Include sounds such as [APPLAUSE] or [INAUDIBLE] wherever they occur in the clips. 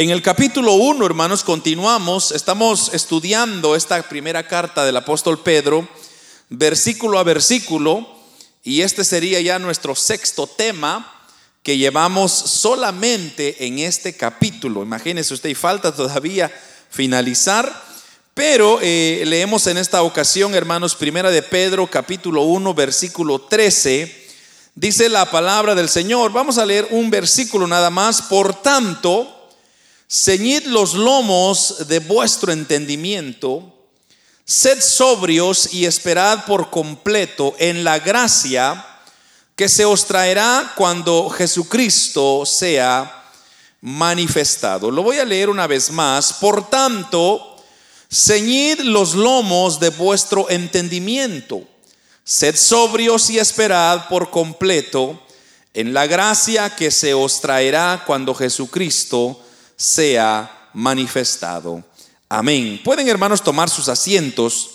En el capítulo 1, hermanos, continuamos, estamos estudiando esta primera carta del apóstol Pedro, versículo a versículo, y este sería ya nuestro sexto tema que llevamos solamente en este capítulo. Imagínese usted, y falta todavía finalizar, pero eh, leemos en esta ocasión, hermanos, primera de Pedro, capítulo 1, versículo 13. Dice la palabra del Señor. Vamos a leer un versículo nada más. Por tanto, ceñid los lomos de vuestro entendimiento, sed sobrios y esperad por completo en la gracia que se os traerá cuando Jesucristo sea manifestado. Lo voy a leer una vez más. Por tanto, ceñid los lomos de vuestro entendimiento, sed sobrios y esperad por completo en la gracia que se os traerá cuando Jesucristo sea manifestado. Amén. Pueden hermanos tomar sus asientos.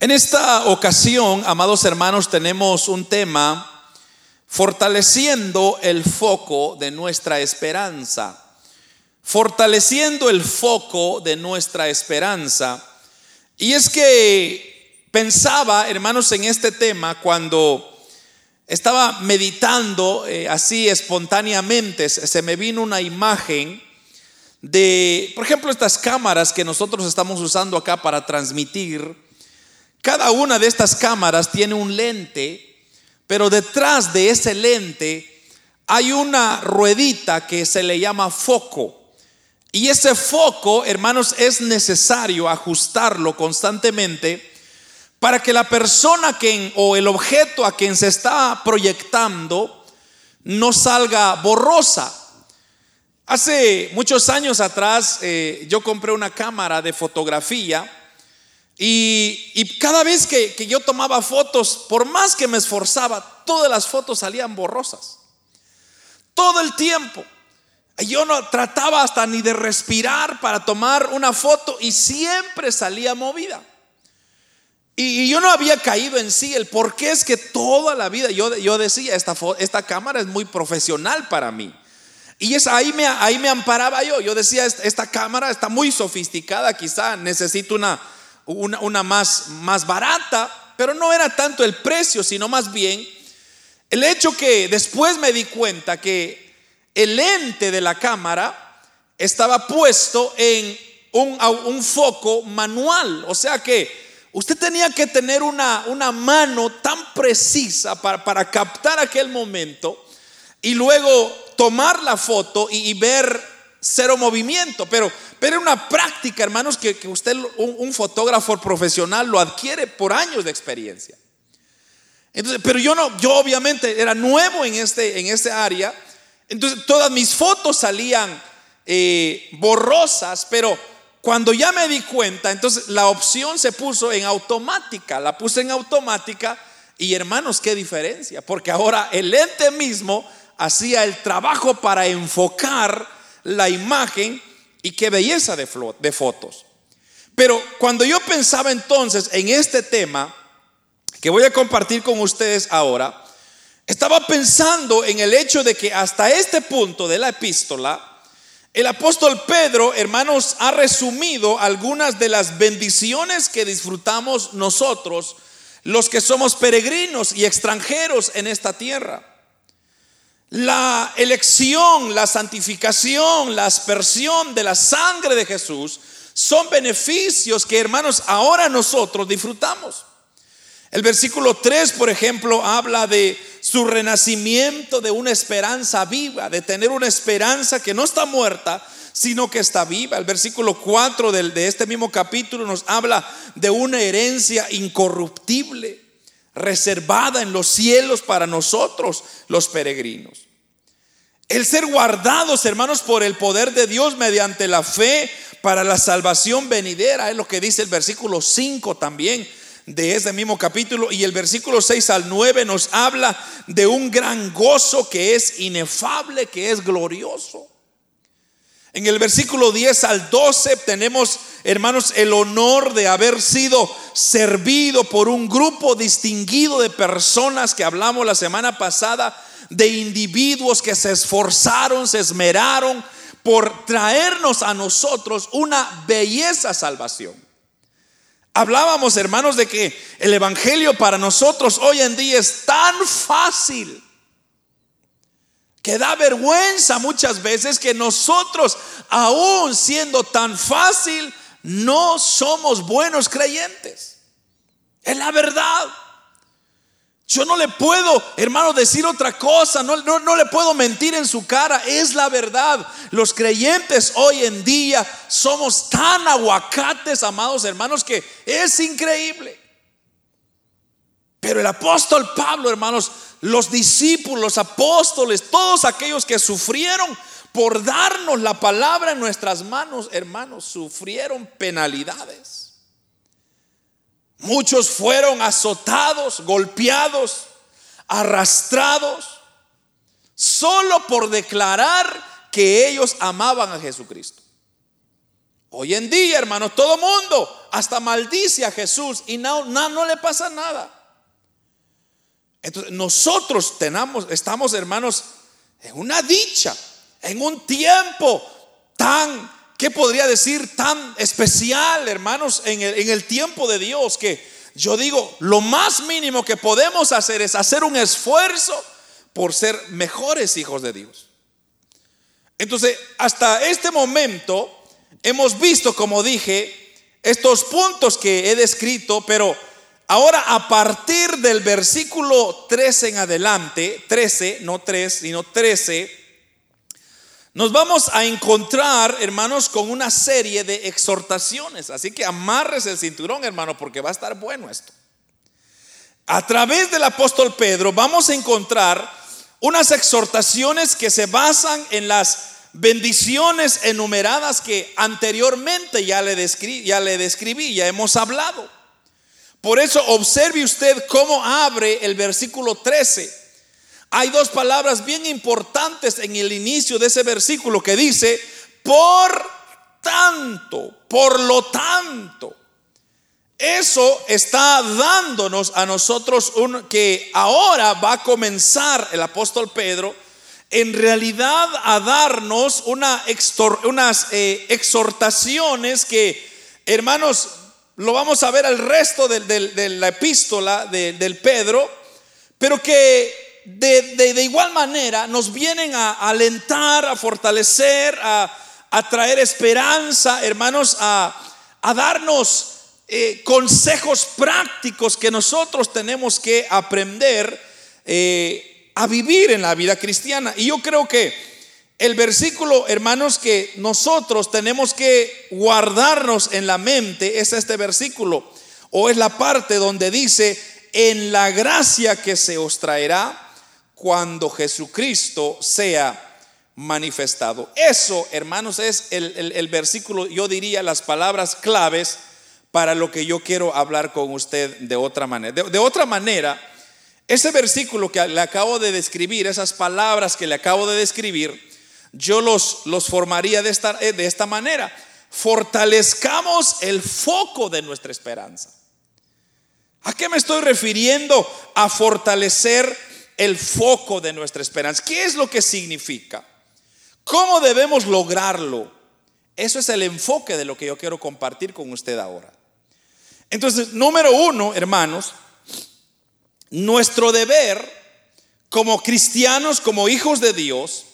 En esta ocasión, amados hermanos, tenemos un tema fortaleciendo el foco de nuestra esperanza. Fortaleciendo el foco de nuestra esperanza. Y es que pensaba, hermanos, en este tema cuando estaba meditando eh, así espontáneamente, se me vino una imagen de, por ejemplo, estas cámaras que nosotros estamos usando acá para transmitir. Cada una de estas cámaras tiene un lente, pero detrás de ese lente hay una ruedita que se le llama foco. Y ese foco, hermanos, es necesario ajustarlo constantemente para que la persona que, o el objeto a quien se está proyectando no salga borrosa. Hace muchos años atrás eh, yo compré una cámara de fotografía y, cada vez que, que, yo tomaba fotos, por más que me esforzaba, todas las fotos salían borrosas. Todo el tiempo. Yo no trataba hasta ni de respirar para tomar una foto y siempre salía movida. Y, yo no había caído en sí el por qué es que toda la vida yo, yo decía, esta, esta cámara es muy profesional para mí. Y es, ahí, me, ahí me amparaba yo. Yo decía, esta, cámara está muy sofisticada, quizá necesito una, una, una, más, más barata, pero no era tanto el precio, sino más bien el hecho que después me di cuenta que el lente de la cámara estaba puesto en un, un foco manual. O sea que Usted tenía que tener una, una mano tan precisa para, para, captar aquel momento y luego tomar la foto y, ver cero movimiento. Pero, pero una práctica, hermanos, que, usted, un, fotógrafo profesional, lo adquiere por años de experiencia. Entonces, pero yo no, yo obviamente era nuevo en este, en este área. Entonces todas mis fotos salían eh, borrosas, pero cuando ya me di cuenta, entonces la opción se puso en automática, la puse en automática y hermanos, qué diferencia, porque ahora el ente mismo hacía el trabajo para enfocar la imagen y qué belleza de, de fotos. Pero cuando yo pensaba entonces en este tema que voy a compartir con ustedes ahora, estaba pensando en el hecho de que hasta este punto de la epístola, el apóstol Pedro, hermanos, ha resumido algunas de las bendiciones que disfrutamos nosotros, los que somos peregrinos y extranjeros en esta tierra. La elección, la santificación, la aspersión de la sangre de Jesús son beneficios que, hermanos, ahora nosotros disfrutamos. El versículo 3, por ejemplo, habla de su renacimiento, de una esperanza viva, de tener una esperanza que no está muerta, sino que está viva. El versículo 4 de este mismo capítulo nos habla de una herencia incorruptible, reservada en los cielos para nosotros, los peregrinos. El ser guardados, hermanos, por el poder de Dios mediante la fe para la salvación venidera, es lo que dice el versículo 5 también de ese mismo capítulo y el versículo 6 al 9 nos habla de un gran gozo que es inefable, que es glorioso. En el versículo 10 al 12 tenemos, hermanos, el honor de haber sido servido por un grupo distinguido de personas que hablamos la semana pasada, de individuos que se esforzaron, se esmeraron por traernos a nosotros una belleza salvación. Hablábamos, hermanos, de que el Evangelio para nosotros hoy en día es tan fácil que da vergüenza muchas veces que nosotros, aún siendo tan fácil, no somos buenos creyentes. Es la verdad. Yo no le puedo, hermano, decir otra cosa, no, no, le puedo mentir en su cara, es la verdad. Los creyentes hoy en día somos tan aguacates, amados hermanos, que es increíble. Pero el apóstol Pablo, hermanos, los discípulos, los apóstoles, todos aquellos que sufrieron por darnos la palabra en nuestras manos, hermanos, sufrieron penalidades. Muchos fueron azotados, golpeados, arrastrados, solo por declarar que ellos amaban a Jesucristo. Hoy en día, hermanos, todo mundo hasta maldice a Jesús y no, no, le pasa nada. Entonces, nosotros tenemos, estamos, hermanos, en una dicha, en un tiempo tan ¿qué podría decir tan especial, hermanos, en el, tiempo de Dios? Que yo digo, lo más mínimo que podemos hacer es hacer un esfuerzo por ser mejores hijos de Dios. Entonces, hasta este momento hemos visto, como dije, estos puntos que he descrito, pero ahora a partir del versículo 13 en adelante, 13, no 3, sino 13, nos vamos a encontrar, hermanos, con una serie de exhortaciones. Así que amarres el cinturón, hermano, porque va a estar bueno esto. A través del apóstol Pedro vamos a encontrar unas exhortaciones que se basan en las bendiciones enumeradas que anteriormente ya le, describí, ya le describí, ya hemos hablado. Por eso observe usted cómo abre el versículo 13 hay dos palabras bien importantes en el inicio de ese versículo que dice, por tanto, por lo tanto. Eso está dándonos a nosotros un, que ahora va a comenzar el apóstol Pedro en realidad a darnos una unas eh, exhortaciones que, hermanos, lo vamos a ver al resto de, la epístola del Pedro, pero que de, igual manera nos vienen a, alentar, a fortalecer, a, traer esperanza, hermanos, a, darnos eh, consejos prácticos que nosotros tenemos que aprender eh, a vivir en la vida cristiana. Y yo creo que el versículo, hermanos, que nosotros tenemos que guardarnos en la mente es este versículo, o es la parte donde dice, en la gracia que se os traerá cuando Jesucristo sea manifestado. Eso, hermanos, es el, versículo, yo diría las palabras claves para lo que yo quiero hablar con usted de otra manera. De, otra manera, ese versículo que le acabo de describir, esas palabras que le acabo de describir, yo los, los formaría de esta, de esta manera. Fortalezcamos el foco de nuestra esperanza. ¿A qué me estoy refiriendo? A fortalecer el foco de nuestra esperanza. ¿Qué es lo que significa? ¿Cómo debemos lograrlo? Eso es el enfoque de lo que yo quiero compartir con usted ahora. Entonces, número uno, hermanos, nuestro deber como cristianos, como hijos de Dios,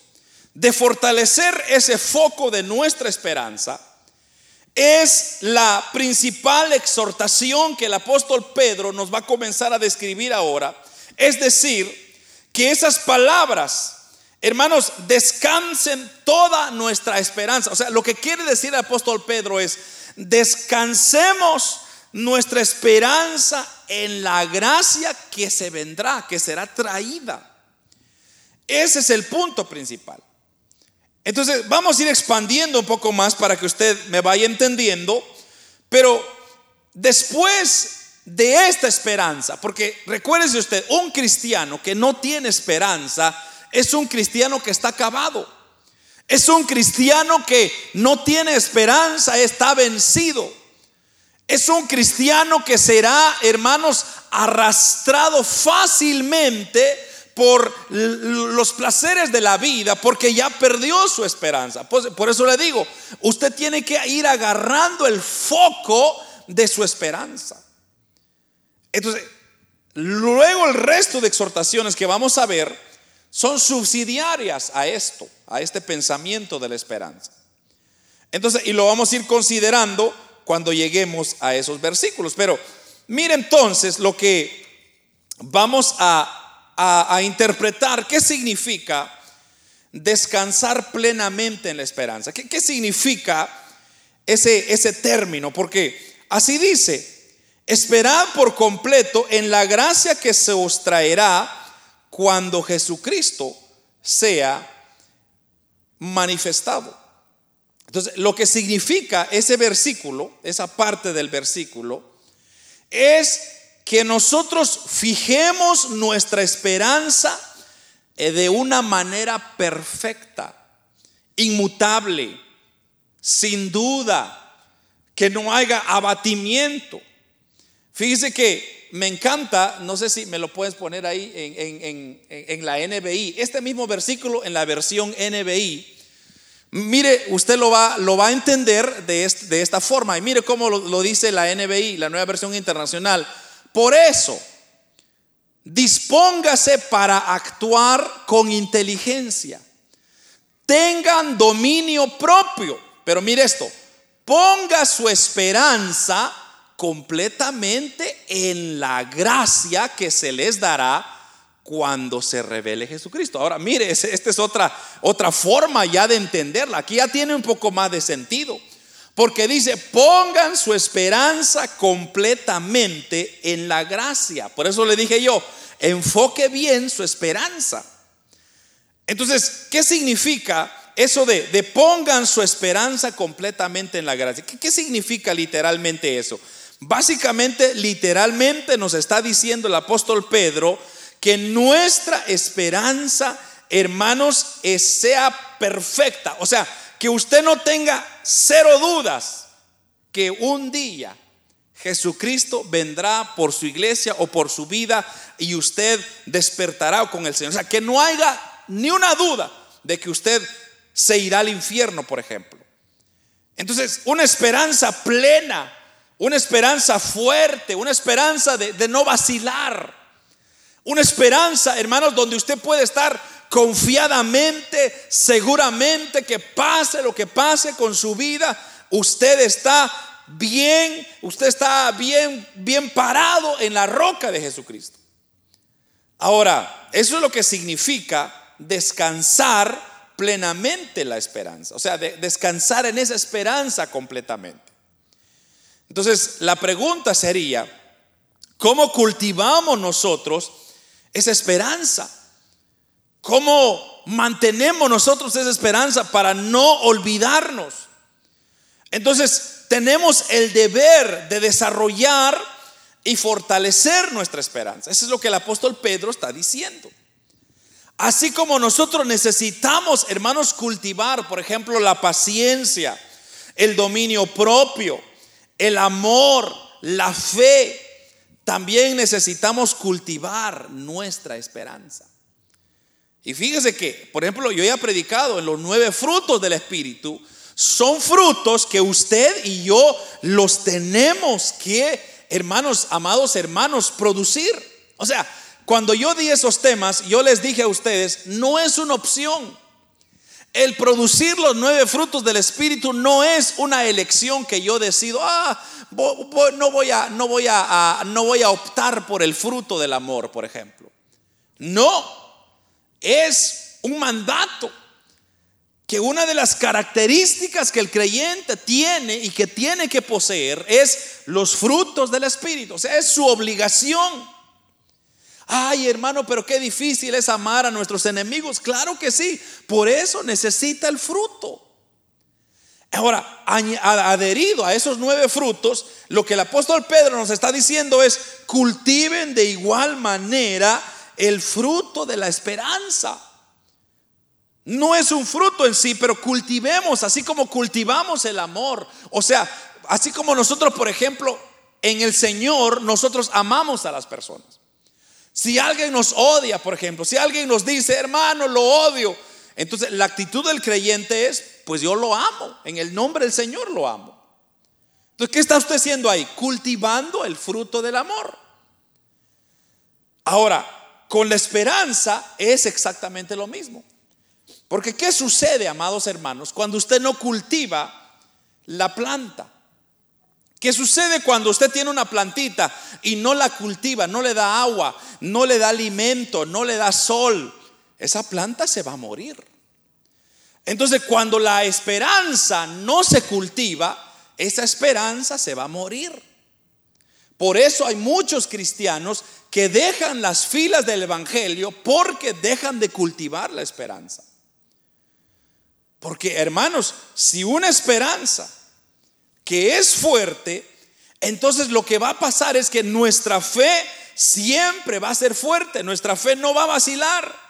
de fortalecer ese foco de nuestra esperanza, es la principal exhortación que el apóstol Pedro nos va a comenzar a describir ahora. Es decir, que esas palabras, hermanos, descansen toda nuestra esperanza. O sea, lo que quiere decir el apóstol Pedro es, descansemos nuestra esperanza en la gracia que se vendrá, que será traída. Ese es el punto principal. Entonces, vamos a ir expandiendo un poco más para que usted me vaya entendiendo, pero después de esta esperanza, porque recuérdese usted, un cristiano que no tiene esperanza es un cristiano que está acabado. Es un cristiano que no tiene esperanza, está vencido. Es un cristiano que será, hermanos, arrastrado fácilmente por los placeres de la vida porque ya perdió su esperanza. Por eso le digo, usted tiene que ir agarrando el foco de su esperanza. Entonces, luego el resto de exhortaciones que vamos a ver son subsidiarias a esto, a este pensamiento de la esperanza. Entonces, y lo vamos a ir considerando cuando lleguemos a esos versículos. Pero mire entonces lo que vamos a a, interpretar qué significa descansar plenamente en la esperanza. ¿Qué, significa ese, ese término? Porque así dice, esperad por completo en la gracia que se os traerá cuando Jesucristo sea manifestado. Entonces, lo que significa ese versículo, esa parte del versículo, es que nosotros fijemos nuestra esperanza eh, de una manera perfecta, inmutable, sin duda, que no haya abatimiento. Fíjese que me encanta, no sé si me lo puedes poner ahí en, la NBI, este mismo versículo en la versión NBI. Mire, usted lo va, lo va a entender de, de esta forma. Y mire cómo lo, lo dice la NBI, la nueva versión internacional. Por eso, dispóngase para actuar con inteligencia. Tengan dominio propio. Pero mire esto, ponga su esperanza completamente en la gracia que se les dará cuando se revele Jesucristo. Ahora, mire, esta es otra, otra forma ya de entenderla. Aquí ya tiene un poco más de sentido. Porque dice, pongan su esperanza completamente en la gracia. Por eso le dije yo, enfoque bien su esperanza. Entonces, ¿qué significa eso de, de pongan su esperanza completamente en la gracia? ¿Qué, ¿Qué significa literalmente eso? Básicamente, literalmente nos está diciendo el apóstol Pedro que nuestra esperanza, hermanos, sea perfecta. O sea, que usted no tenga cero dudas que un día Jesucristo vendrá por su iglesia o por su vida y usted despertará con el Señor. O sea, que no haya ni una duda de que usted se irá al infierno, por ejemplo. Entonces, una esperanza plena, una esperanza fuerte, una esperanza de, no vacilar, una esperanza, hermanos, donde usted puede estar confiadamente, seguramente que pase lo que pase con su vida, usted está bien, usted está bien, bien parado en la roca de Jesucristo. Ahora, eso es lo que significa descansar plenamente la esperanza, o sea, descansar en esa esperanza completamente. Entonces, la pregunta sería, ¿cómo cultivamos nosotros esa esperanza? ¿Cómo mantenemos nosotros esa esperanza para no olvidarnos? Entonces, tenemos el deber de desarrollar y fortalecer nuestra esperanza. Eso es lo que el apóstol Pedro está diciendo. Así como nosotros necesitamos, hermanos, cultivar, por ejemplo, la paciencia, el dominio propio, el amor, la fe, también necesitamos cultivar nuestra esperanza. Y fíjese que, por ejemplo, yo ya he predicado en los nueve frutos del Espíritu, son frutos que usted y yo los tenemos que, hermanos, amados hermanos, producir. O sea, cuando yo di esos temas, yo les dije a ustedes, no es una opción. El producir los nueve frutos del Espíritu no es una elección que yo decido, ah, no voy a, no voy a, no voy a optar por el fruto del amor, por ejemplo. No, es un mandato que una de las características que el creyente tiene y que tiene que poseer es los frutos del Espíritu. O sea, es su obligación. Ay, hermano, pero qué difícil es amar a nuestros enemigos. Claro que sí. Por eso necesita el fruto. Ahora, adherido a esos nueve frutos, lo que el apóstol Pedro nos está diciendo es, cultiven de igual manera el fruto de la esperanza. No es un fruto en sí, pero cultivemos, así como cultivamos el amor. O sea, así como nosotros, por ejemplo, en el Señor, nosotros amamos a las personas. Si alguien nos odia, por ejemplo, si alguien nos dice, hermano, lo odio, entonces la actitud del creyente es, pues yo lo amo, en el nombre del Señor lo amo. Entonces, ¿qué está usted haciendo ahí? Cultivando el fruto del amor. Ahora, con la esperanza es exactamente lo mismo. Porque ¿qué sucede, amados hermanos, cuando usted no cultiva la planta? ¿Qué sucede cuando usted tiene una plantita y no la cultiva, no le da agua, no le da alimento, no le da sol? Esa planta se va a morir. Entonces, cuando la esperanza no se cultiva, esa esperanza se va a morir. Por eso hay muchos cristianos que dejan las filas del Evangelio porque dejan de cultivar la esperanza. Porque hermanos, si una esperanza que es fuerte, entonces lo que va a pasar es que nuestra fe siempre va a ser fuerte, nuestra fe no va a vacilar.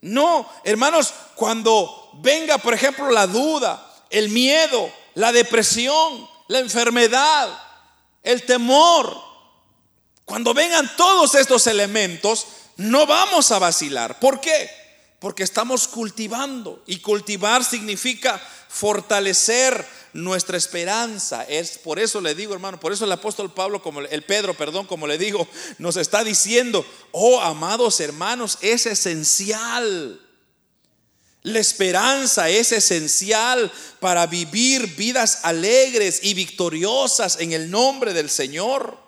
No, hermanos, cuando venga, por ejemplo, la duda, el miedo, la depresión, la enfermedad, el temor, cuando vengan todos estos elementos, no vamos a vacilar. ¿Por qué? Porque estamos cultivando y cultivar significa fortalecer nuestra esperanza. Es por eso le digo, hermano, por eso el apóstol Pablo como el Pedro, perdón, como le digo, nos está diciendo, "Oh, amados hermanos, es esencial la esperanza es esencial para vivir vidas alegres y victoriosas en el nombre del Señor.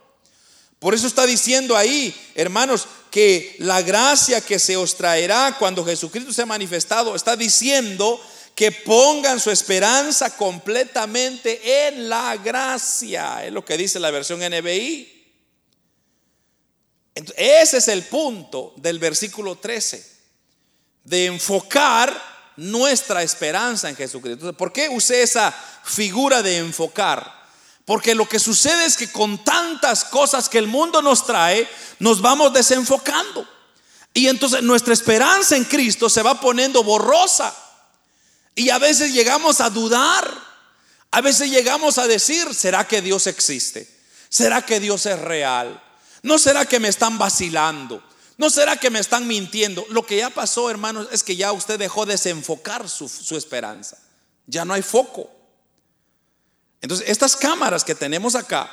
Por eso está diciendo ahí, hermanos, que la gracia que se os traerá cuando Jesucristo se ha manifestado, está diciendo que pongan su esperanza completamente en la gracia. Es lo que dice la versión NBI. ese es el punto del versículo 13, de enfocar nuestra esperanza en Jesucristo. ¿por qué usé esa figura de enfocar? Porque lo que sucede es que con tantas cosas que el mundo nos trae, nos vamos desenfocando. Y entonces nuestra esperanza en Cristo se va poniendo borrosa. Y a veces llegamos a dudar. A veces llegamos a decir, ¿será que Dios existe? ¿Será que Dios es real? ¿No será que me están vacilando? ¿No será que me están mintiendo? Lo que ya pasó, hermanos, es que ya usted dejó desenfocar su, su esperanza. Ya no hay foco. Entonces, estas cámaras que tenemos acá,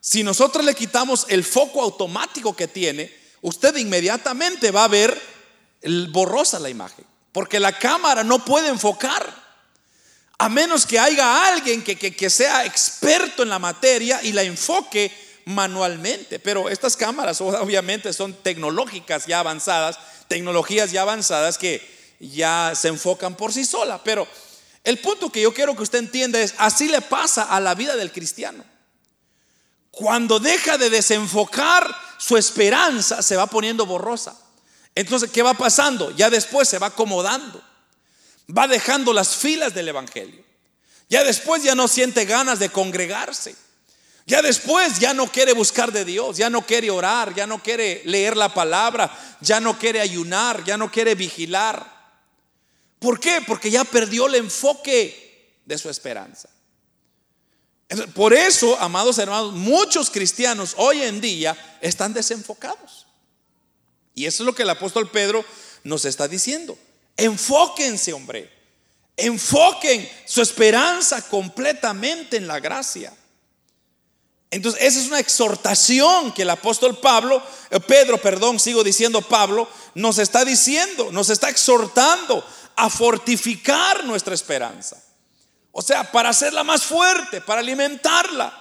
si nosotros le quitamos el foco automático que tiene, usted inmediatamente va a ver borrosa la imagen, porque la cámara no puede enfocar, a menos que haya alguien que, que, sea experto en la materia y la enfoque manualmente. Pero estas cámaras [LAUGHS] obviamente son tecnológicas ya avanzadas, tecnologías ya avanzadas que ya se enfocan por sí solas. Pero el punto que yo quiero que usted entienda es, así le pasa a la vida del cristiano. Cuando deja de desenfocar su esperanza, se va poniendo borrosa. Entonces, ¿qué va pasando? Ya después se va acomodando. Va dejando las filas del Evangelio. Ya después ya no siente ganas de congregarse. Ya después ya no quiere buscar de Dios, ya no quiere orar, ya no quiere leer la palabra, ya no quiere ayunar, ya no quiere vigilar. ¿Por qué? Porque ya perdió el enfoque de su esperanza. Por eso, amados hermanos, muchos cristianos hoy en día están desenfocados. Y eso es lo que el apóstol Pedro nos está diciendo. Enfóquense, hombre. Enfoquen su esperanza completamente en la gracia. Entonces, esa es una exhortación que el apóstol Pablo, eh, Pedro, perdón, sigo diciendo Pablo, nos está diciendo, nos está exhortando a fortificar nuestra esperanza. O sea, para hacerla más fuerte, para alimentarla.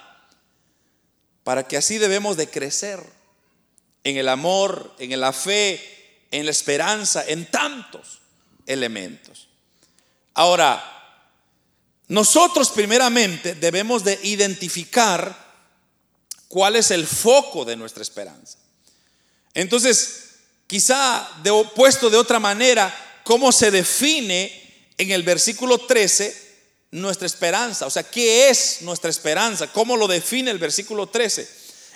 Para que así debemos de crecer en el amor, en la fe, en la esperanza, en tantos elementos. Ahora, nosotros primeramente debemos de identificar cuál es el foco de nuestra esperanza. Entonces, quizá de, puesto de otra manera, cómo se define en el versículo 13 nuestra esperanza. O sea, ¿qué es nuestra esperanza? ¿Cómo lo define el versículo 13?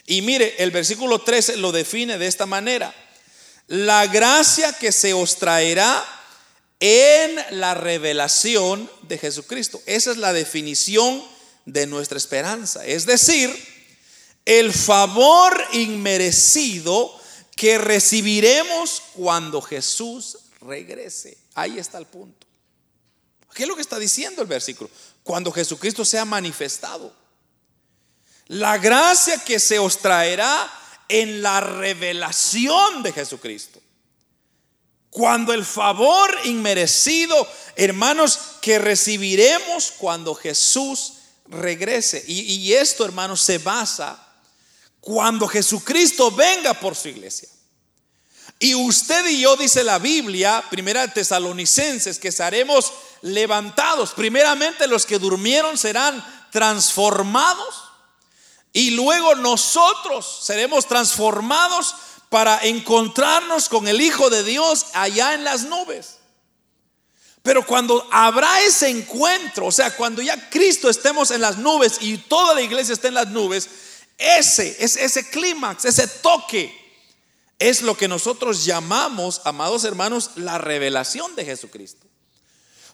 Y mire, el versículo 13 lo define de esta manera. La gracia que se os traerá en la revelación de Jesucristo. Esa es la definición de nuestra esperanza. Es decir, el favor inmerecido que recibiremos cuando Jesús regrese. Ahí está el punto. ¿Qué es lo que está diciendo el versículo? Cuando Jesucristo sea manifestado. La gracia que se os traerá en la revelación de Jesucristo. Cuando el favor inmerecido, hermanos, que recibiremos cuando Jesús regrese. Y, y esto, hermanos, se basa cuando Jesucristo venga por su iglesia. Y usted y yo, dice la Biblia, primera Tesalonicenses, que seremos levantados. Primeramente los que durmieron serán transformados y luego nosotros seremos transformados para encontrarnos con el Hijo de Dios allá en las nubes. Pero cuando habrá ese encuentro, o sea, cuando ya Cristo estemos en las nubes y toda la iglesia esté en las nubes, ese, es ese clímax, ese toque, es lo que nosotros llamamos, amados hermanos, la revelación de Jesucristo.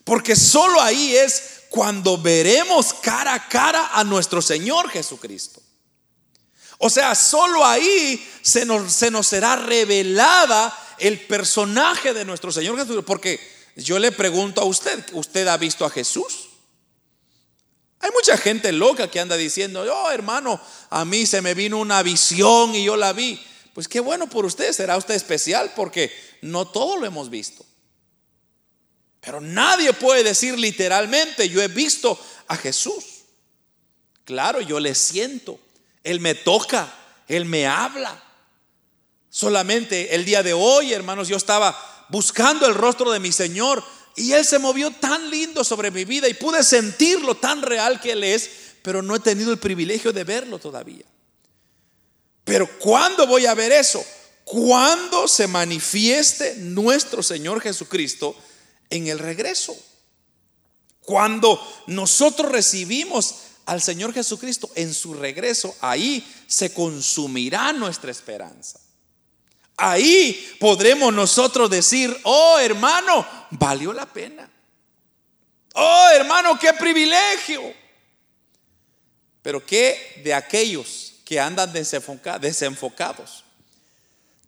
Porque solo ahí es cuando veremos cara a cara a nuestro Señor Jesucristo. O sea, solo ahí se nos, se nos será revelada el personaje de nuestro Señor Jesucristo. Porque yo le pregunto a usted, ¿usted ha visto a Jesús? Hay mucha gente loca que anda diciendo, oh hermano, a mí se me vino una visión y yo la vi. Pues qué bueno por usted, será usted especial porque no todo lo hemos visto. Pero nadie puede decir literalmente, yo he visto a Jesús. Claro, yo le siento, Él me toca, Él me habla. Solamente el día de hoy, hermanos, yo estaba buscando el rostro de mi Señor y Él se movió tan lindo sobre mi vida y pude sentirlo tan real que Él es, pero no he tenido el privilegio de verlo todavía. Pero ¿cuándo voy a ver eso? Cuando se manifieste nuestro Señor Jesucristo en el regreso. Cuando nosotros recibimos al Señor Jesucristo en su regreso, ahí se consumirá nuestra esperanza. Ahí podremos nosotros decir, oh hermano, valió la pena. Oh hermano, qué privilegio. Pero ¿qué de aquellos que andan desenfocados?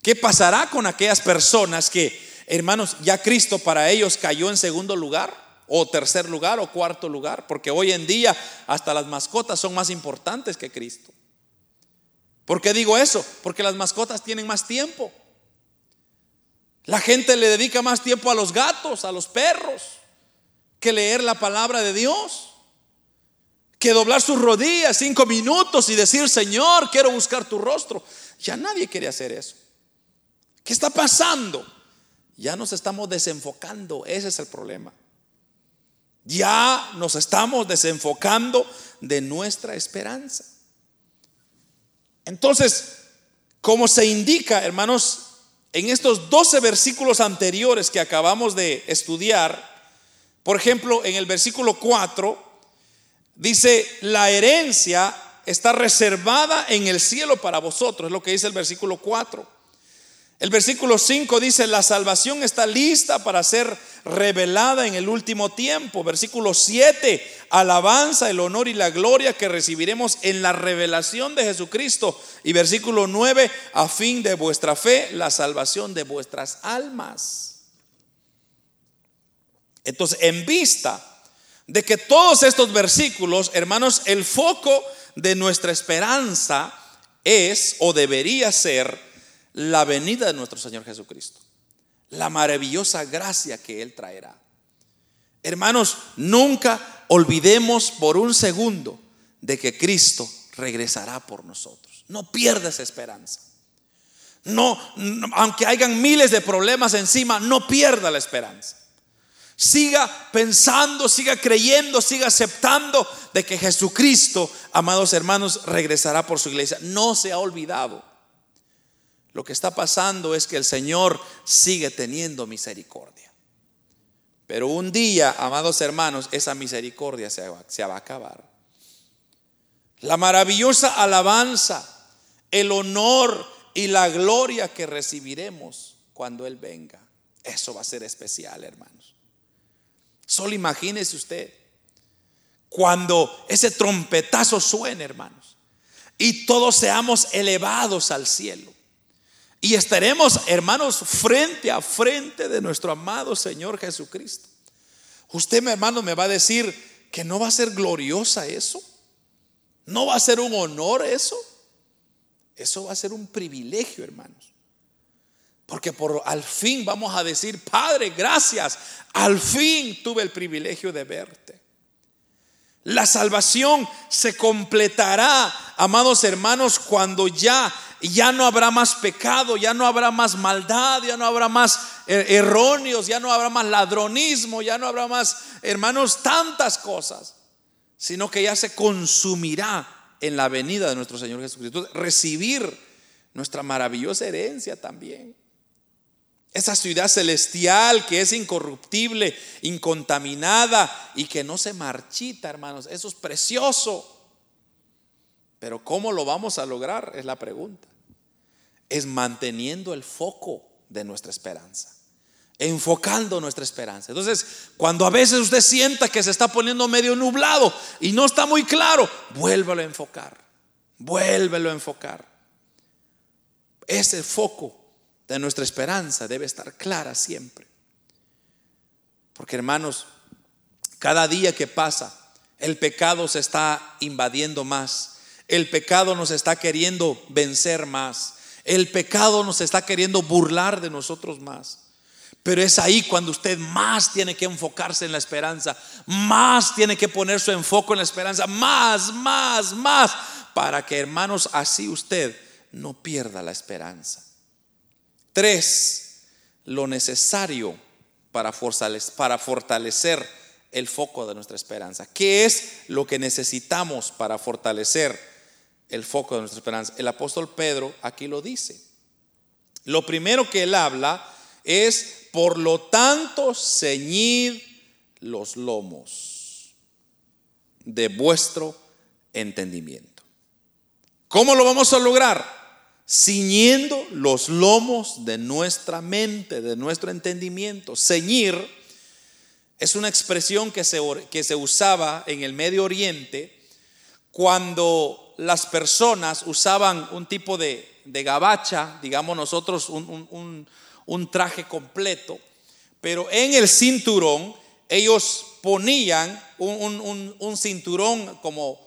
¿Qué pasará con aquellas personas que hermanos, ya Cristo para ellos cayó en segundo lugar, o tercer lugar, o cuarto lugar, porque hoy en día hasta las mascotas son más importantes que Cristo. ¿Por qué digo eso? Porque las mascotas tienen más tiempo. La gente le dedica más tiempo a los gatos, a los perros, que leer la palabra de Dios, que doblar sus rodillas cinco minutos y decir, Señor, quiero buscar tu rostro. Ya nadie quiere hacer eso. ¿Qué está pasando? Ya nos estamos desenfocando, ese es el problema. Ya nos estamos desenfocando de nuestra esperanza. Entonces, como se indica, hermanos, en estos 12 versículos anteriores que acabamos de estudiar, por ejemplo, en el versículo 4, dice, la herencia está reservada en el cielo para vosotros, es lo que dice el versículo 4. El versículo 5 dice, la salvación está lista para ser revelada en el último tiempo. Versículo 7, alabanza, el honor y la gloria que recibiremos en la revelación de Jesucristo. Y versículo 9, a fin de vuestra fe, la salvación de vuestras almas. Entonces, en vista de que todos estos versículos, hermanos, el foco de nuestra esperanza es o debería ser la venida de nuestro Señor Jesucristo, la maravillosa gracia que Él traerá. Hermanos, nunca olvidemos por un segundo de que Cristo regresará por nosotros. No pierdas esperanza. No, aunque hayan miles de problemas encima, no pierda la esperanza. Siga pensando, siga creyendo, siga aceptando de que Jesucristo, amados hermanos, regresará por su iglesia. No se ha olvidado. Lo que está pasando es que el Señor sigue teniendo misericordia. Pero un día, amados hermanos, esa misericordia se va, a acabar. La maravillosa alabanza, el honor y la gloria que recibiremos cuando Él venga. Eso va a ser especial, hermanos. Solo imagínese usted cuando ese trompetazo suene, hermanos, y todos seamos elevados al cielo Y estaremos, hermanos, frente a frente de nuestro amado Señor Jesucristo. Usted, mi hermano, me va a decir que no va a ser gloriosa eso. No va a ser un honor eso. Eso va a ser un privilegio, hermanos. Porque por al fin vamos a decir, Padre, gracias. Al fin tuve el privilegio de verte. La salvación se completará, amados hermanos, cuando ya ya no habrá más pecado, ya no habrá más maldad, ya no habrá más er, erróneos, ya no habrá más ladronismo, ya no habrá más, hermanos, tantas cosas, sino que ya se consumirá en la venida de nuestro Señor Jesucristo. Recibir nuestra maravillosa herencia también. Esa ciudad celestial que es incorruptible, incontaminada y que no se marchita, hermanos. Eso es precioso. Pero ¿cómo lo vamos a lograr? Es la pregunta. Es manteniendo el foco de nuestra esperanza. Enfocando nuestra esperanza. Entonces, cuando a veces usted sienta que se está poniendo medio nublado y no está muy claro, vuélvelo a enfocar. Vuélvelo a enfocar. Ese foco de nuestra esperanza debe estar clara siempre. Porque hermanos, cada día que pasa, el pecado se está invadiendo más. El pecado nos está queriendo vencer más. El pecado nos está queriendo burlar de nosotros más. Pero es ahí cuando usted más tiene que enfocarse en la esperanza, más tiene que poner su enfoque en la esperanza, más, más, más, para que hermanos, así usted no pierda la esperanza. Tres, lo necesario para fortalecer, el foco de nuestra esperanza. ¿Qué es lo que necesitamos para fortalecer el foco de nuestra esperanza? El apóstol Pedro aquí lo dice. Lo primero que él habla es, por lo tanto, ceñid los lomos de vuestro entendimiento. ¿Cómo lo vamos a lograr? Ciñendo los lomos de nuestra mente, de nuestro entendimiento. Ceñir es una expresión que se, que se usaba en el Medio Oriente cuando las personas usaban un tipo de, gabacha, digamos nosotros un, un traje completo, pero en el cinturón ellos ponían un, cinturón como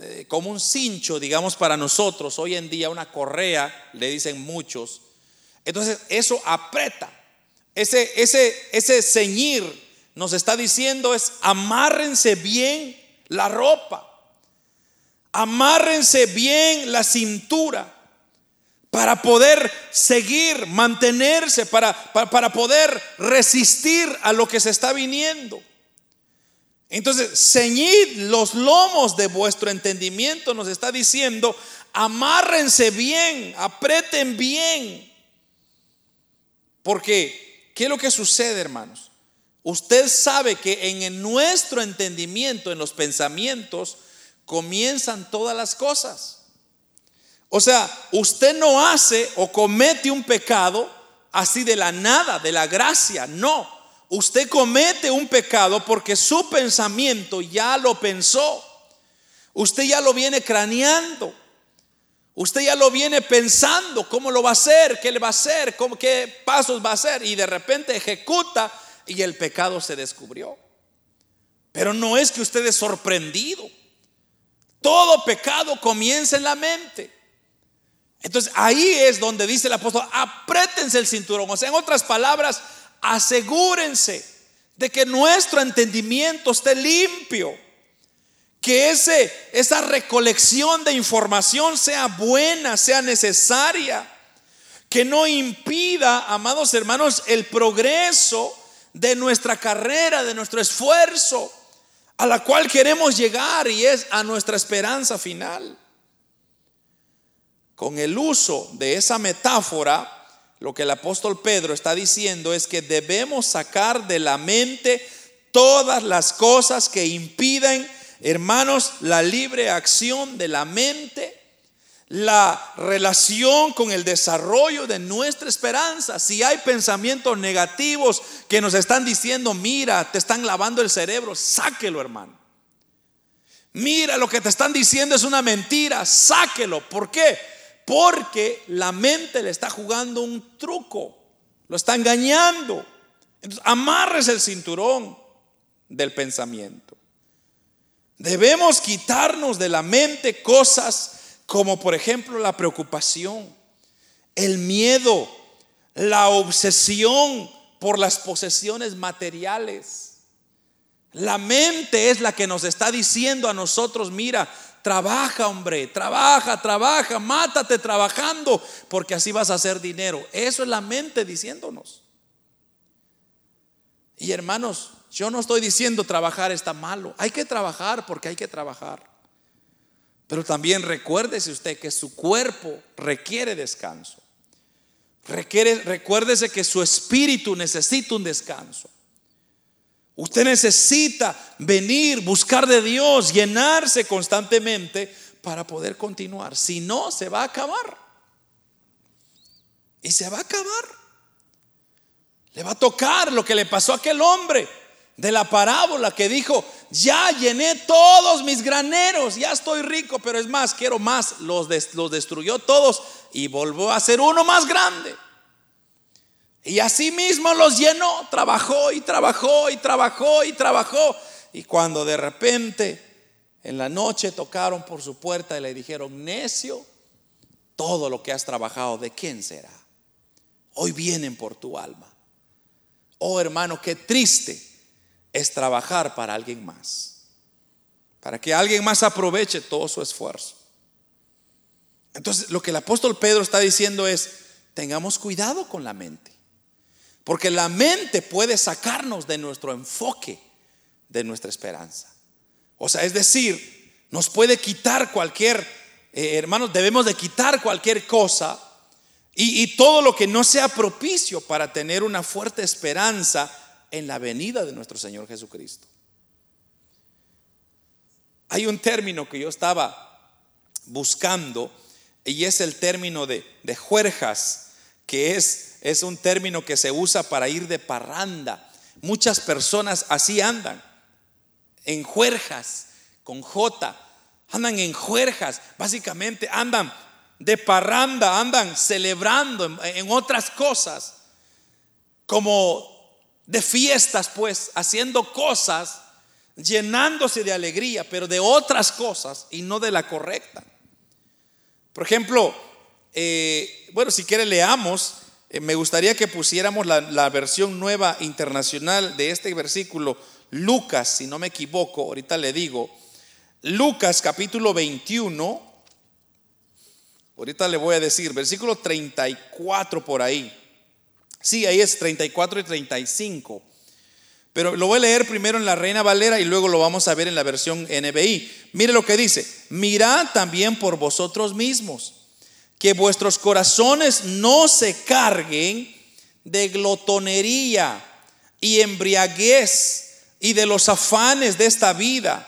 eh, como un cincho, digamos, para nosotros, hoy en día una correa, le dicen muchos. Entonces, eso aprieta. Ese, ese, ese ceñir nos está diciendo es amárrense bien la ropa, amárrense bien la cintura para poder seguir, mantenerse, para, para poder resistir a lo que se está viniendo. Entonces, ceñid los lomos de vuestro entendimiento, nos está diciendo, amárrense bien, aprieten bien. Porque, ¿qué es lo que sucede, hermanos? Usted sabe que en nuestro entendimiento, en los pensamientos, comienzan todas las cosas. O sea, usted no hace o comete un pecado así de la nada, de la gracia, no. Usted comete un pecado porque su pensamiento ya lo pensó. Usted ya lo viene craneando. Usted ya lo viene pensando, cómo lo va a hacer, qué le va a hacer, qué pasos va a hacer. Y de repente ejecuta y el pecado se descubrió. Pero no es que usted es sorprendido. Todo pecado comienza en la mente. Entonces ahí es donde dice el apóstol, apriétense el cinturón. O sea, en otras palabras, asegúrense de que nuestro entendimiento esté limpio, que ese, esa recolección de información sea buena, sea necesaria, que no impida, amados hermanos, el progreso de nuestra carrera, de nuestro esfuerzo, a la cual queremos llegar y es a nuestra esperanza final. Con el uso de esa metáfora, lo que el apóstol Pedro está diciendo es que debemos sacar de la mente todas las cosas que impiden, hermanos, la libre acción de la mente, la relación con el desarrollo de nuestra esperanza. Si hay pensamientos negativos que nos están diciendo, mira, te están lavando el cerebro, sáquelo, hermano. Mira, lo que te están diciendo es una mentira, sáquelo. ¿Por qué? Porque la mente le está jugando un truco, lo está engañando. Entonces, amarres el cinturón del pensamiento. Debemos quitarnos de la mente cosas como por ejemplo la preocupación, el miedo, la obsesión por las posesiones materiales. La mente es la que nos está diciendo a nosotros, mira, trabaja hombre, trabaja, trabaja, mátate trabajando, porque así vas a hacer dinero. Eso es la mente diciéndonos. Y hermanos, yo no estoy diciendo trabajar está malo, hay que trabajar porque hay que trabajar. Pero también recuérdese usted que su cuerpo requiere descanso. Requiere, recuérdese que su espíritu necesita un descanso. Usted necesita venir, buscar de Dios, llenarse constantemente para poder continuar. Si no, se va a acabar. Y se va a acabar. Le va a tocar lo que le pasó a aquel hombre de la parábola que dijo, ya llené todos mis graneros, ya estoy rico, pero es más, quiero más. Los, los destruyó todos y volvió a ser uno más grande. Y así mismo los llenó, trabajó y trabajó y trabajó y trabajó. Y cuando de repente en la noche tocaron por su puerta y le dijeron, necio, todo lo que has trabajado, ¿de quién será? Hoy vienen por tu alma. Oh hermano, qué triste es trabajar para alguien más, para que alguien más aproveche todo su esfuerzo. Entonces, lo que el apóstol Pedro está diciendo es, tengamos cuidado con la mente, porque la mente puede sacarnos de nuestro enfoque, de nuestra esperanza. O sea, es decir, nos puede quitar cualquier, eh, hermanos, debemos de quitar cualquier cosa y, todo lo que no sea propicio para tener una fuerte esperanza en la venida de nuestro Señor Jesucristo. Hay un término que yo estaba buscando y es el término de, de juerjas, que es, es un término que se usa para ir de parranda. Muchas personas así andan, en juerjas, con J, andan en juerjas, básicamente andan de parranda, andan celebrando en, otras cosas, como de fiestas, pues, haciendo cosas, llenándose de alegría, pero de otras cosas y no de la correcta. Por ejemplo, eh, bueno, si quiere leamos, me gustaría que pusiéramos la, la versión nueva internacional de este versículo, Lucas, si no me equivoco, ahorita le digo, Lucas capítulo 21, ahorita le voy a decir, versículo 34 por ahí. Sí, ahí es 34 y 35. Pero lo voy a leer primero en la Reina Valera y luego lo vamos a ver en la versión NBI. Mire lo que dice, mirad también por vosotros mismos, que vuestros corazones no se carguen de glotonería y embriaguez y de los afanes de esta vida,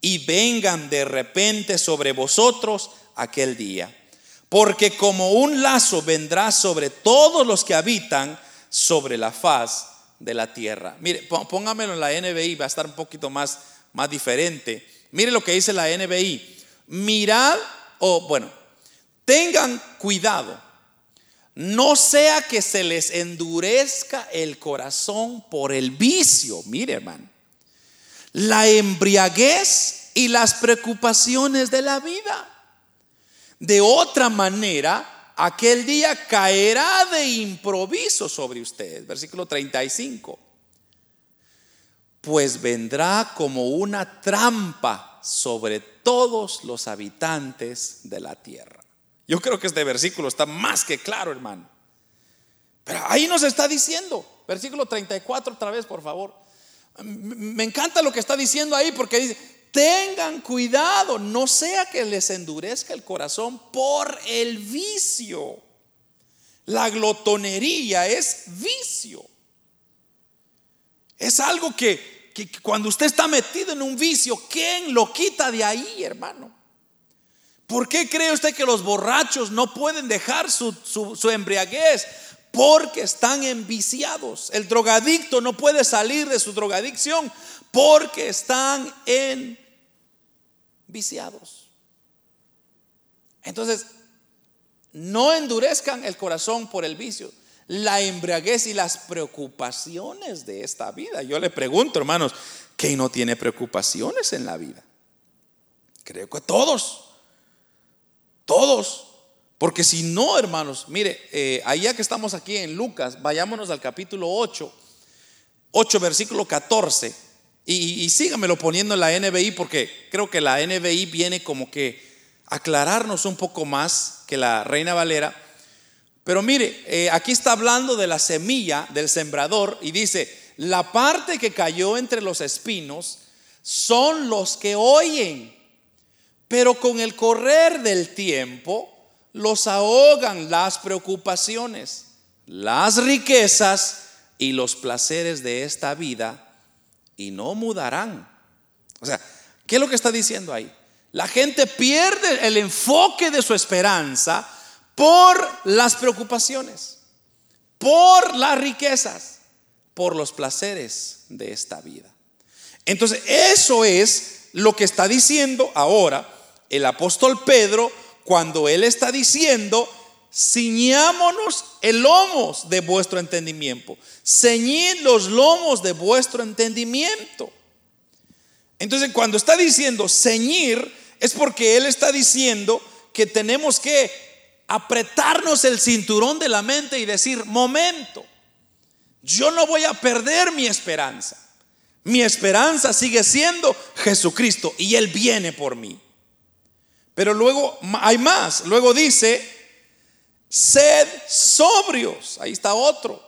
y vengan de repente sobre vosotros aquel día porque como un lazo vendrá sobre todos los que habitan sobre la faz de la tierra. Mire, póngamelo en la NBI, va a estar un poquito más, más diferente. Mire lo que dice la NBI. Mirad, o bueno, tengan cuidado. No sea que se les endurezca el corazón por el vicio. Mire, hermano. La embriaguez y las preocupaciones de la vida. De otra manera, aquel día caerá de improviso sobre ustedes. Versículo 35. Pues vendrá como una trampa sobre todos los habitantes de la tierra. Yo creo que este versículo está más que claro, hermano. Pero ahí nos está diciendo, versículo 34 otra vez, por favor. Me encanta lo que está diciendo ahí porque dice, tengan cuidado, no sea que les endurezca el corazón por el vicio. La glotonería es vicio. Es algo que, cuando usted está metido en un vicio, ¿quién lo quita de ahí, hermano? ¿Por qué cree usted que los borrachos no pueden dejar su, embriaguez? Porque están enviciados. El drogadicto no puede salir de su drogadicción porque están en viciados. Entonces, No endurezcan el corazón por el vicio, la embriaguez y las preocupaciones de esta vida. Yo le pregunto, hermanos, ¿quién no tiene preocupaciones en la vida? Creo que todos, todos. Porque si no, hermanos, mire, eh, allá que estamos aquí en Lucas, vayámonos al capítulo 8, 8 versículo 14, y, y sígamelo poniendo en la NBI porque creo que la NBI viene como que aclararnos un poco más que la Reina Valera. Pero mire, eh, aquí está hablando de la semilla del sembrador y dice, la parte que cayó entre los espinos son los que oyen, pero con el correr del tiempo los ahogan las preocupaciones, las riquezas y los placeres de esta vida y no mudarán. O sea, ¿qué es lo que está diciendo ahí? La gente pierde el enfoque de su esperanza por las preocupaciones, por las riquezas, por los placeres de esta vida. Entonces, eso es lo que está diciendo ahora el apóstol Pedro cuando él está diciendo, ciñámonos el lomos de vuestro entendimiento. Ceñid los lomos de vuestro entendimiento. Entonces, cuando está diciendo ceñir, es porque él está diciendo que tenemos que apretarnos el cinturón de la mente y decir, momento, yo no voy a perder mi esperanza. Mi esperanza sigue siendo Jesucristo y Él viene por mí. Pero luego hay más. Luego dice, sed sobrios. Ahí está otro.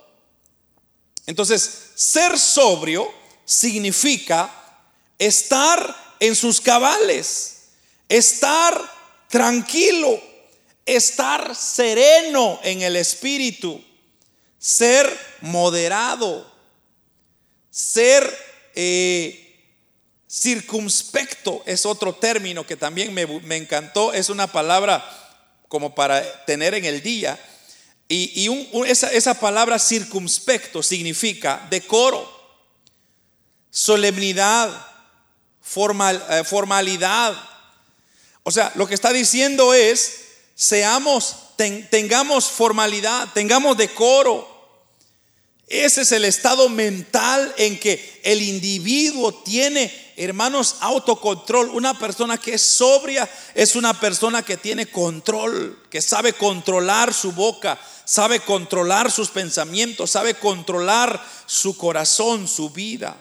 Entonces, ser sobrio significa estar en sus cabales, estar tranquilo, estar sereno en el espíritu, ser moderado, ser eh, Circunspecto es otro término que también me, encantó, es una palabra como para tener en el día. Y, esa, palabra circunspecto significa decoro, solemnidad, formal, eh, formalidad. O sea, lo que está diciendo es, seamos, tengamos formalidad, tengamos decoro, ese es el estado mental en que el individuo tiene, hermanos, autocontrol. Una persona que es sobria es una persona que tiene control, que sabe controlar su boca, sabe controlar sus pensamientos, sabe controlar su corazón, su vida.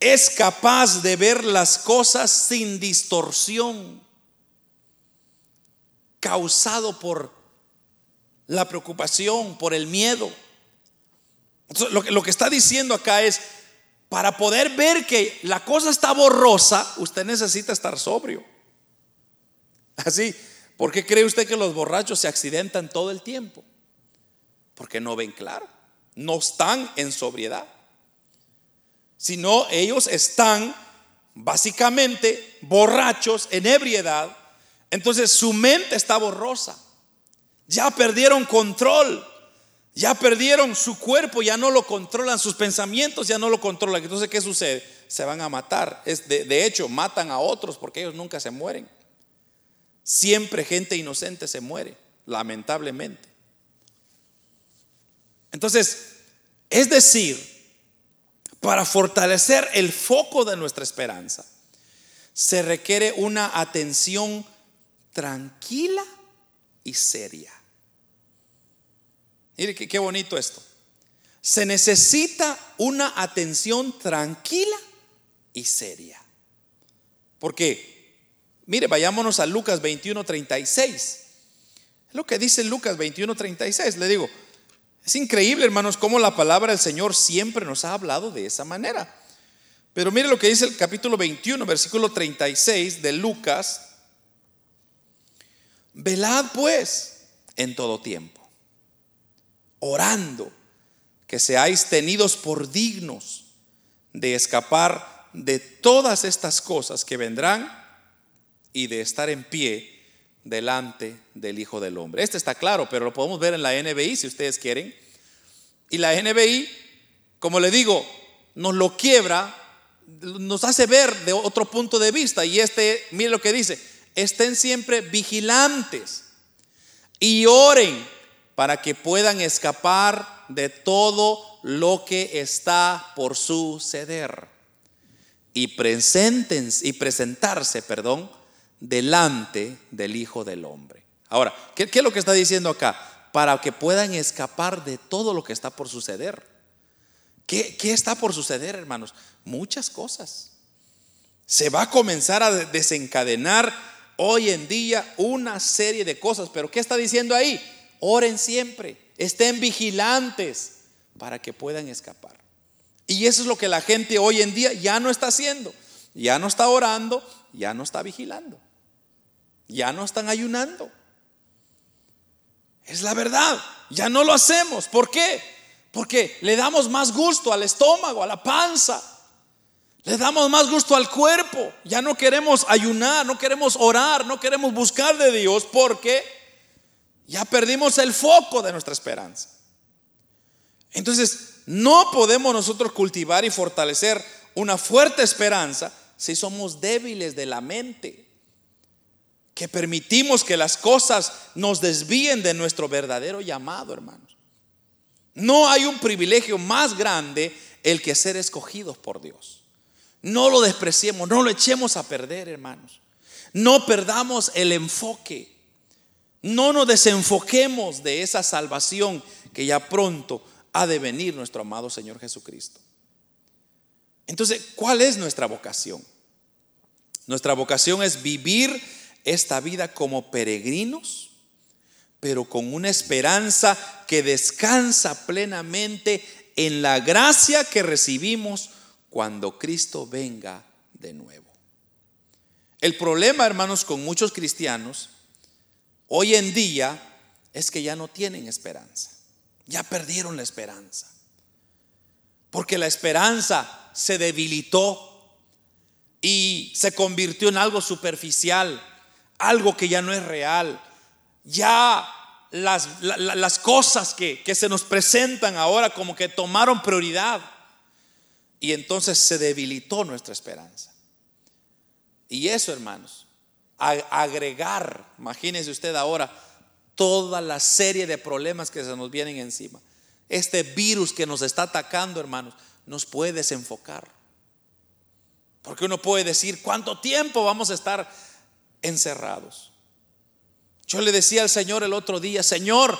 Es capaz de ver las cosas sin distorsión, causado por la preocupación, por el miedo. Lo que, está diciendo acá es, para poder ver que la cosa está borrosa, usted necesita estar sobrio. Así, ¿por qué cree usted que los borrachos se accidentan todo el tiempo? Porque no ven claro, no están en sobriedad, sino ellos están básicamente borrachos en ebriedad, entonces su mente está borrosa, ya perdieron control ya perdieron su cuerpo, ya no lo controlan, sus pensamientos ya no lo controlan. Entonces, ¿qué sucede? Se van a matar. Es de, de hecho, matan a otros porque ellos nunca se mueren. Siempre gente inocente se muere, lamentablemente. Entonces, es decir, para fortalecer el foco de nuestra esperanza, se requiere una atención tranquila y seria. Mire qué, bonito esto. Se necesita una atención tranquila y seria. Porque, mire, vayámonos a Lucas 21:36. Es lo que dice Lucas 21:36. Le digo, es increíble, hermanos, cómo la palabra del Señor siempre nos ha hablado de esa manera. Pero mire lo que dice el capítulo 21, versículo 36 de Lucas. Velad pues en todo tiempo orando que seáis tenidos por dignos de escapar de todas estas cosas que vendrán y de estar en pie delante del Hijo del Hombre. Este está claro, pero lo podemos ver en la NBI si ustedes quieren. Y la NBI, como le digo, nos lo quiebra, nos hace ver de otro punto de vista. Y este, mire lo que dice, estén siempre vigilantes y oren para que puedan escapar de todo lo que está por suceder y y presentarse, perdón, delante del Hijo del Hombre. Ahora, ¿qué, ¿qué, es lo que está diciendo acá? Para que puedan escapar de todo lo que está por suceder. ¿Qué, qué está por suceder, hermanos? Muchas cosas. Se va a comenzar a desencadenar hoy en día una serie de cosas, pero ¿qué está diciendo ahí? Oren siempre, estén vigilantes para que puedan escapar. Y eso es lo que la gente hoy en día ya no está haciendo. Ya no está orando, ya no está vigilando. Ya no están ayunando. Es la verdad. Ya no lo hacemos. ¿Por qué? Porque le damos más gusto al estómago, a la panza. Le damos más gusto al cuerpo. Ya no queremos ayunar, no queremos orar, no queremos buscar de Dios porque ya perdimos el foco de nuestra esperanza. Entonces, no podemos nosotros cultivar y fortalecer una fuerte esperanza si somos débiles de la mente que permitimos que las cosas nos desvíen de nuestro verdadero llamado, hermanos. No hay un privilegio más grande el que ser escogidos por Dios. No lo despreciemos, no lo echemos a perder, hermanos. No perdamos el enfoque. No nos desenfoquemos de esa salvación que ya pronto ha de venir nuestro amado Señor Jesucristo. Entonces, ¿cuál es nuestra vocación? Nuestra vocación es vivir esta vida como peregrinos, pero con una esperanza que descansa plenamente en la gracia que recibimos cuando Cristo venga de nuevo. El problema, hermanos, con muchos cristianos hoy en día es que ya no tienen esperanza, ya perdieron la esperanza, porque la esperanza se debilitó y se convirtió en algo superficial algo que ya no es real. Ya las, cosas que, que se nos presentan ahora como que tomaron prioridad. Y entonces se debilitó nuestra esperanza. Y eso, hermanos, agregar, imagínense usted ahora, toda la serie de problemas que se nos vienen encima. Este virus que nos está atacando, hermanos, nos puede desenfocar. Porque uno puede decir, ¿cuánto tiempo vamos a estar encerrados. Yo le decía al Señor el otro día, Señor,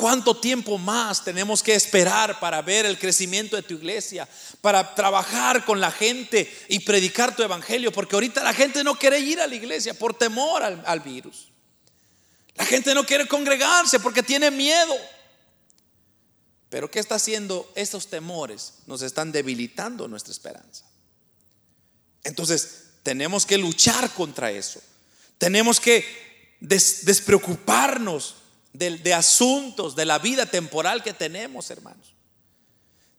¿cuánto tiempo más tenemos que esperar para ver el crecimiento de tu iglesia, para trabajar con la gente y predicar tu evangelio? Porque ahorita la gente no quiere ir a la iglesia por temor al, virus. La gente no quiere congregarse porque tiene miedo. Pero ¿qué está haciendo estos temores? Nos están debilitando nuestra esperanza. Entonces, tenemos que luchar contra eso. Tenemos que despreocuparnos de, asuntos, de la vida temporal que tenemos, hermanos.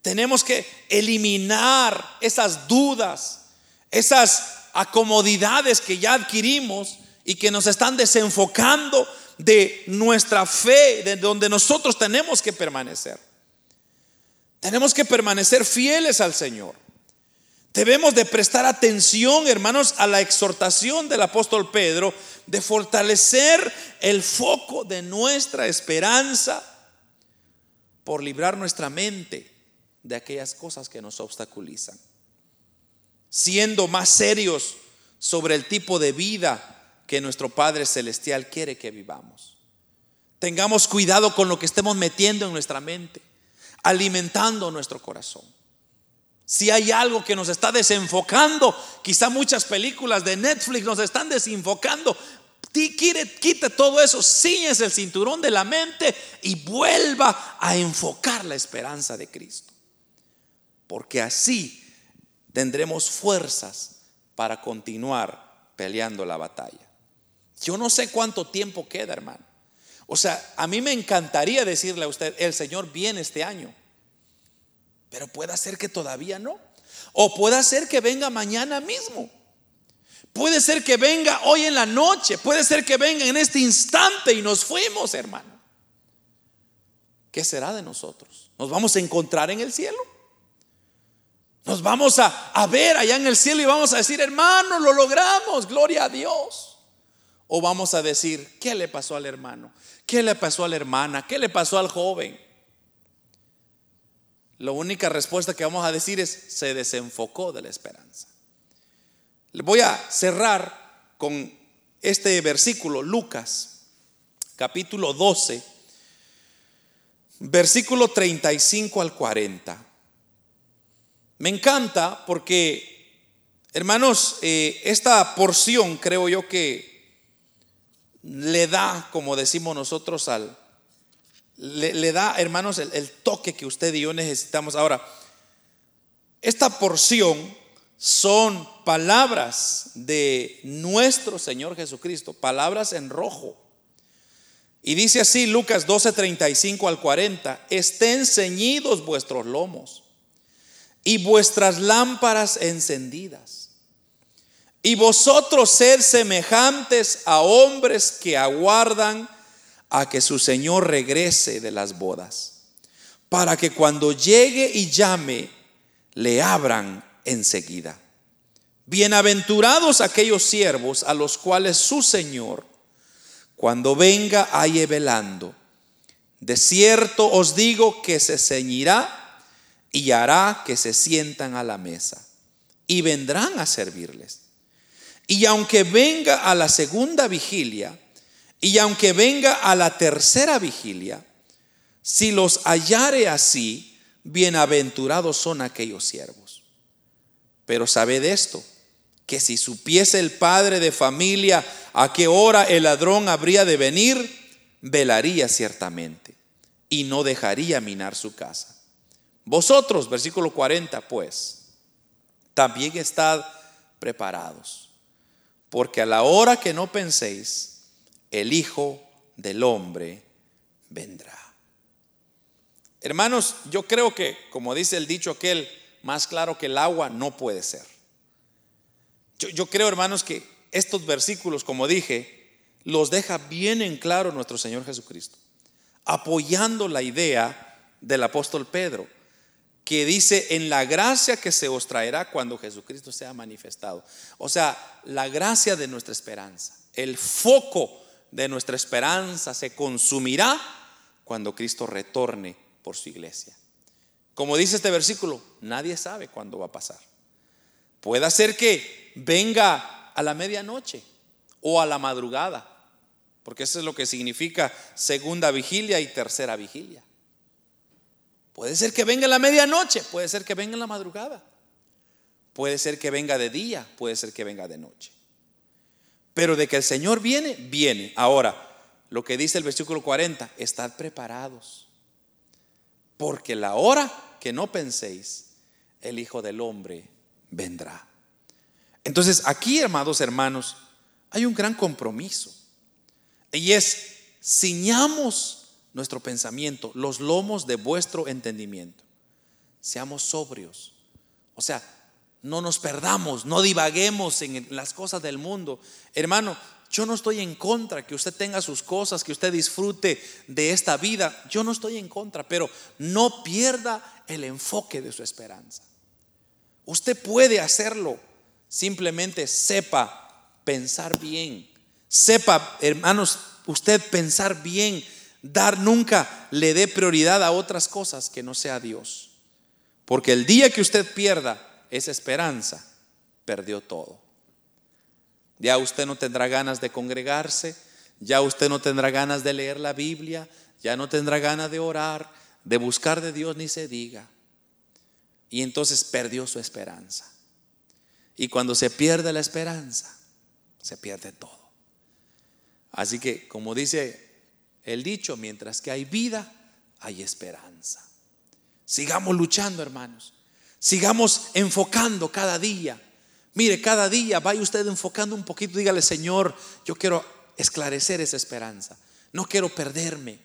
Tenemos que eliminar esas dudas, esas acomodidades que ya adquirimos y que nos están desenfocando de nuestra fe, de donde nosotros tenemos que permanecer. Tenemos que permanecer fieles al Señor. Debemos de prestar atención, hermanos, a la exhortación del apóstol Pedro de fortalecer el foco de nuestra esperanza por librar nuestra mente de aquellas cosas que nos obstaculizan. Siendo más serios sobre el tipo de vida que nuestro Padre Celestial quiere que vivamos. Tengamos cuidado con lo que estemos metiendo en nuestra mente, alimentando nuestro corazón. Si hay algo que nos está desenfocando, quizá muchas películas de Netflix nos están desenfocando. Quite, todo eso, ciñes el cinturón de la mente y vuelva a enfocar la esperanza de Cristo. Porque así tendremos fuerzas para continuar peleando la batalla. Yo no sé cuánto tiempo queda, hermano. O sea, a mí me encantaría decirle a usted, el Señor viene este año. Pero puede ser que todavía no. O puede ser que venga mañana mismo. Puede ser que venga hoy en la noche. Puede ser que venga en este instante y nos fuimos, hermano. ¿Qué será de nosotros? ¿Nos vamos a encontrar en el cielo? Nos vamos a, a ver allá en el cielo y vamos a decir, hermano, lo logramos, gloria a Dios. ¿O vamos a decir, ¿qué le pasó al hermano? ¿Qué le pasó a la hermana? ¿Qué le pasó al joven? La única respuesta que vamos a decir es, se desenfocó de la esperanza. Voy a cerrar con este versículo, Lucas, capítulo 12, versículo 35 al 40. Me encanta porque, hermanos, eh, esta porción creo yo que le da, como decimos nosotros, al, le, da, hermanos, el, el toque que usted y yo necesitamos. Ahora, esta porción son palabras de nuestro Señor Jesucristo, palabras en rojo. Y dice así Lucas 12, 35 al 40, estén ceñidos vuestros lomos y vuestras lámparas encendidas. Y vosotros sed semejantes a hombres que aguardan a que su Señor regrese de las bodas, para que cuando llegue y llame, le abran enseguida. Bienaventurados aquellos siervos a los cuales su Señor, cuando venga, halle velando. De cierto os digo que se ceñirá y hará que se sientan a la mesa y vendrán a servirles. Y aunque venga a la segunda vigilia y aunque venga a la tercera vigilia, si los hallare así, bienaventurados son aquellos siervos. Pero sabed esto, que si supiese el padre de familia a qué hora el ladrón habría de venir, velaría ciertamente y no dejaría minar su casa. Vosotros, versículo 40, pues, también estad preparados, porque a la hora que no penséis, el Hijo del Hombre vendrá. Hermanos, yo creo que, como dice el dicho aquel, más claro que el agua no puede ser. Yo, yo creo, hermanos, que estos versículos, como dije, los deja bien en claro nuestro Señor Jesucristo, apoyando la idea del apóstol Pedro que dice en la gracia que se os traerá cuando Jesucristo sea manifestado. O sea, la gracia de nuestra esperanza, el foco de nuestra esperanza se consumirá cuando Cristo retorne por su iglesia. Como dice este versículo, nadie sabe cuándo va a pasar. Puede ser que venga a la medianoche o a la madrugada, porque eso es lo que significa segunda vigilia y tercera vigilia. Puede ser que venga en la medianoche, puede ser que venga en la madrugada, puede ser que venga de día, puede ser que venga de noche. Pero de que el Señor viene, viene. Ahora, lo que dice el versículo 40, estad preparados, porque la hora que no penséis, el Hijo del Hombre vendrá. Entonces, aquí, amados hermanos, hay un gran compromiso. Y es, ciñamos nuestro pensamiento, los lomos de vuestro entendimiento. Seamos sobrios. O sea, no nos perdamos, no divaguemos en las cosas del mundo. Hermano, yo no estoy en contra que usted tenga sus cosas, que usted disfrute de esta vida. Yo no estoy en contra, pero no pierda el enfoque de su esperanza. Usted puede hacerlo. Simplemente sepa pensar bien. Sepa, hermanos, usted pensar bien dar nunca le dé prioridad a otras cosas que no sea Dios. Porque el día que usted pierda esa esperanza, perdió todo. Ya usted no tendrá ganas de congregarse, ya usted no tendrá ganas de leer la Biblia, ya no tendrá ganas de orar, de buscar de Dios, ni se diga. Y entonces perdió su esperanza. Y cuando se pierde la esperanza, se pierde todo. Así que, como dice el dicho, mientras que hay vida, hay esperanza. Sigamos luchando, hermanos. Sigamos enfocando cada día. Mire, cada día vaya usted enfocando un poquito. Dígale, Señor, yo quiero esclarecer esa esperanza. No quiero perderme.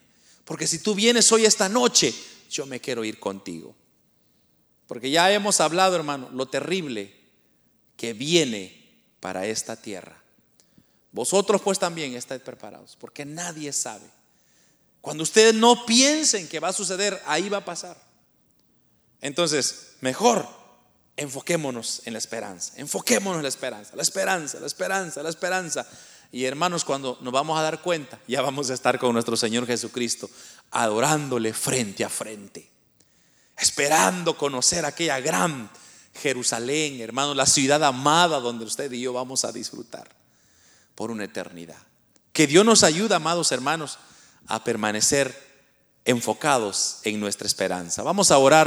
Porque si tú vienes hoy esta noche, yo me quiero ir contigo. Porque ya hemos hablado, hermano, lo terrible que viene para esta tierra. Vosotros pues también estáis preparados, porque nadie sabe cuando ustedes no piensen que va a suceder, ahí va a pasar. Entonces, mejor enfoquémonos en la esperanza. Enfoquémonos en la esperanza, la esperanza, la esperanza, la esperanza. Y hermanos, cuando nos vamos a dar cuenta, ya vamos a estar con nuestro Señor Jesucristo, adorándole frente a frente, esperando conocer aquella gran Jerusalén, hermanos, la ciudad amada donde usted y yo vamos a disfrutar por una eternidad. Que Dios nos ayude, amados hermanos, a permanecer enfocados en nuestra esperanza. Vamos a orar.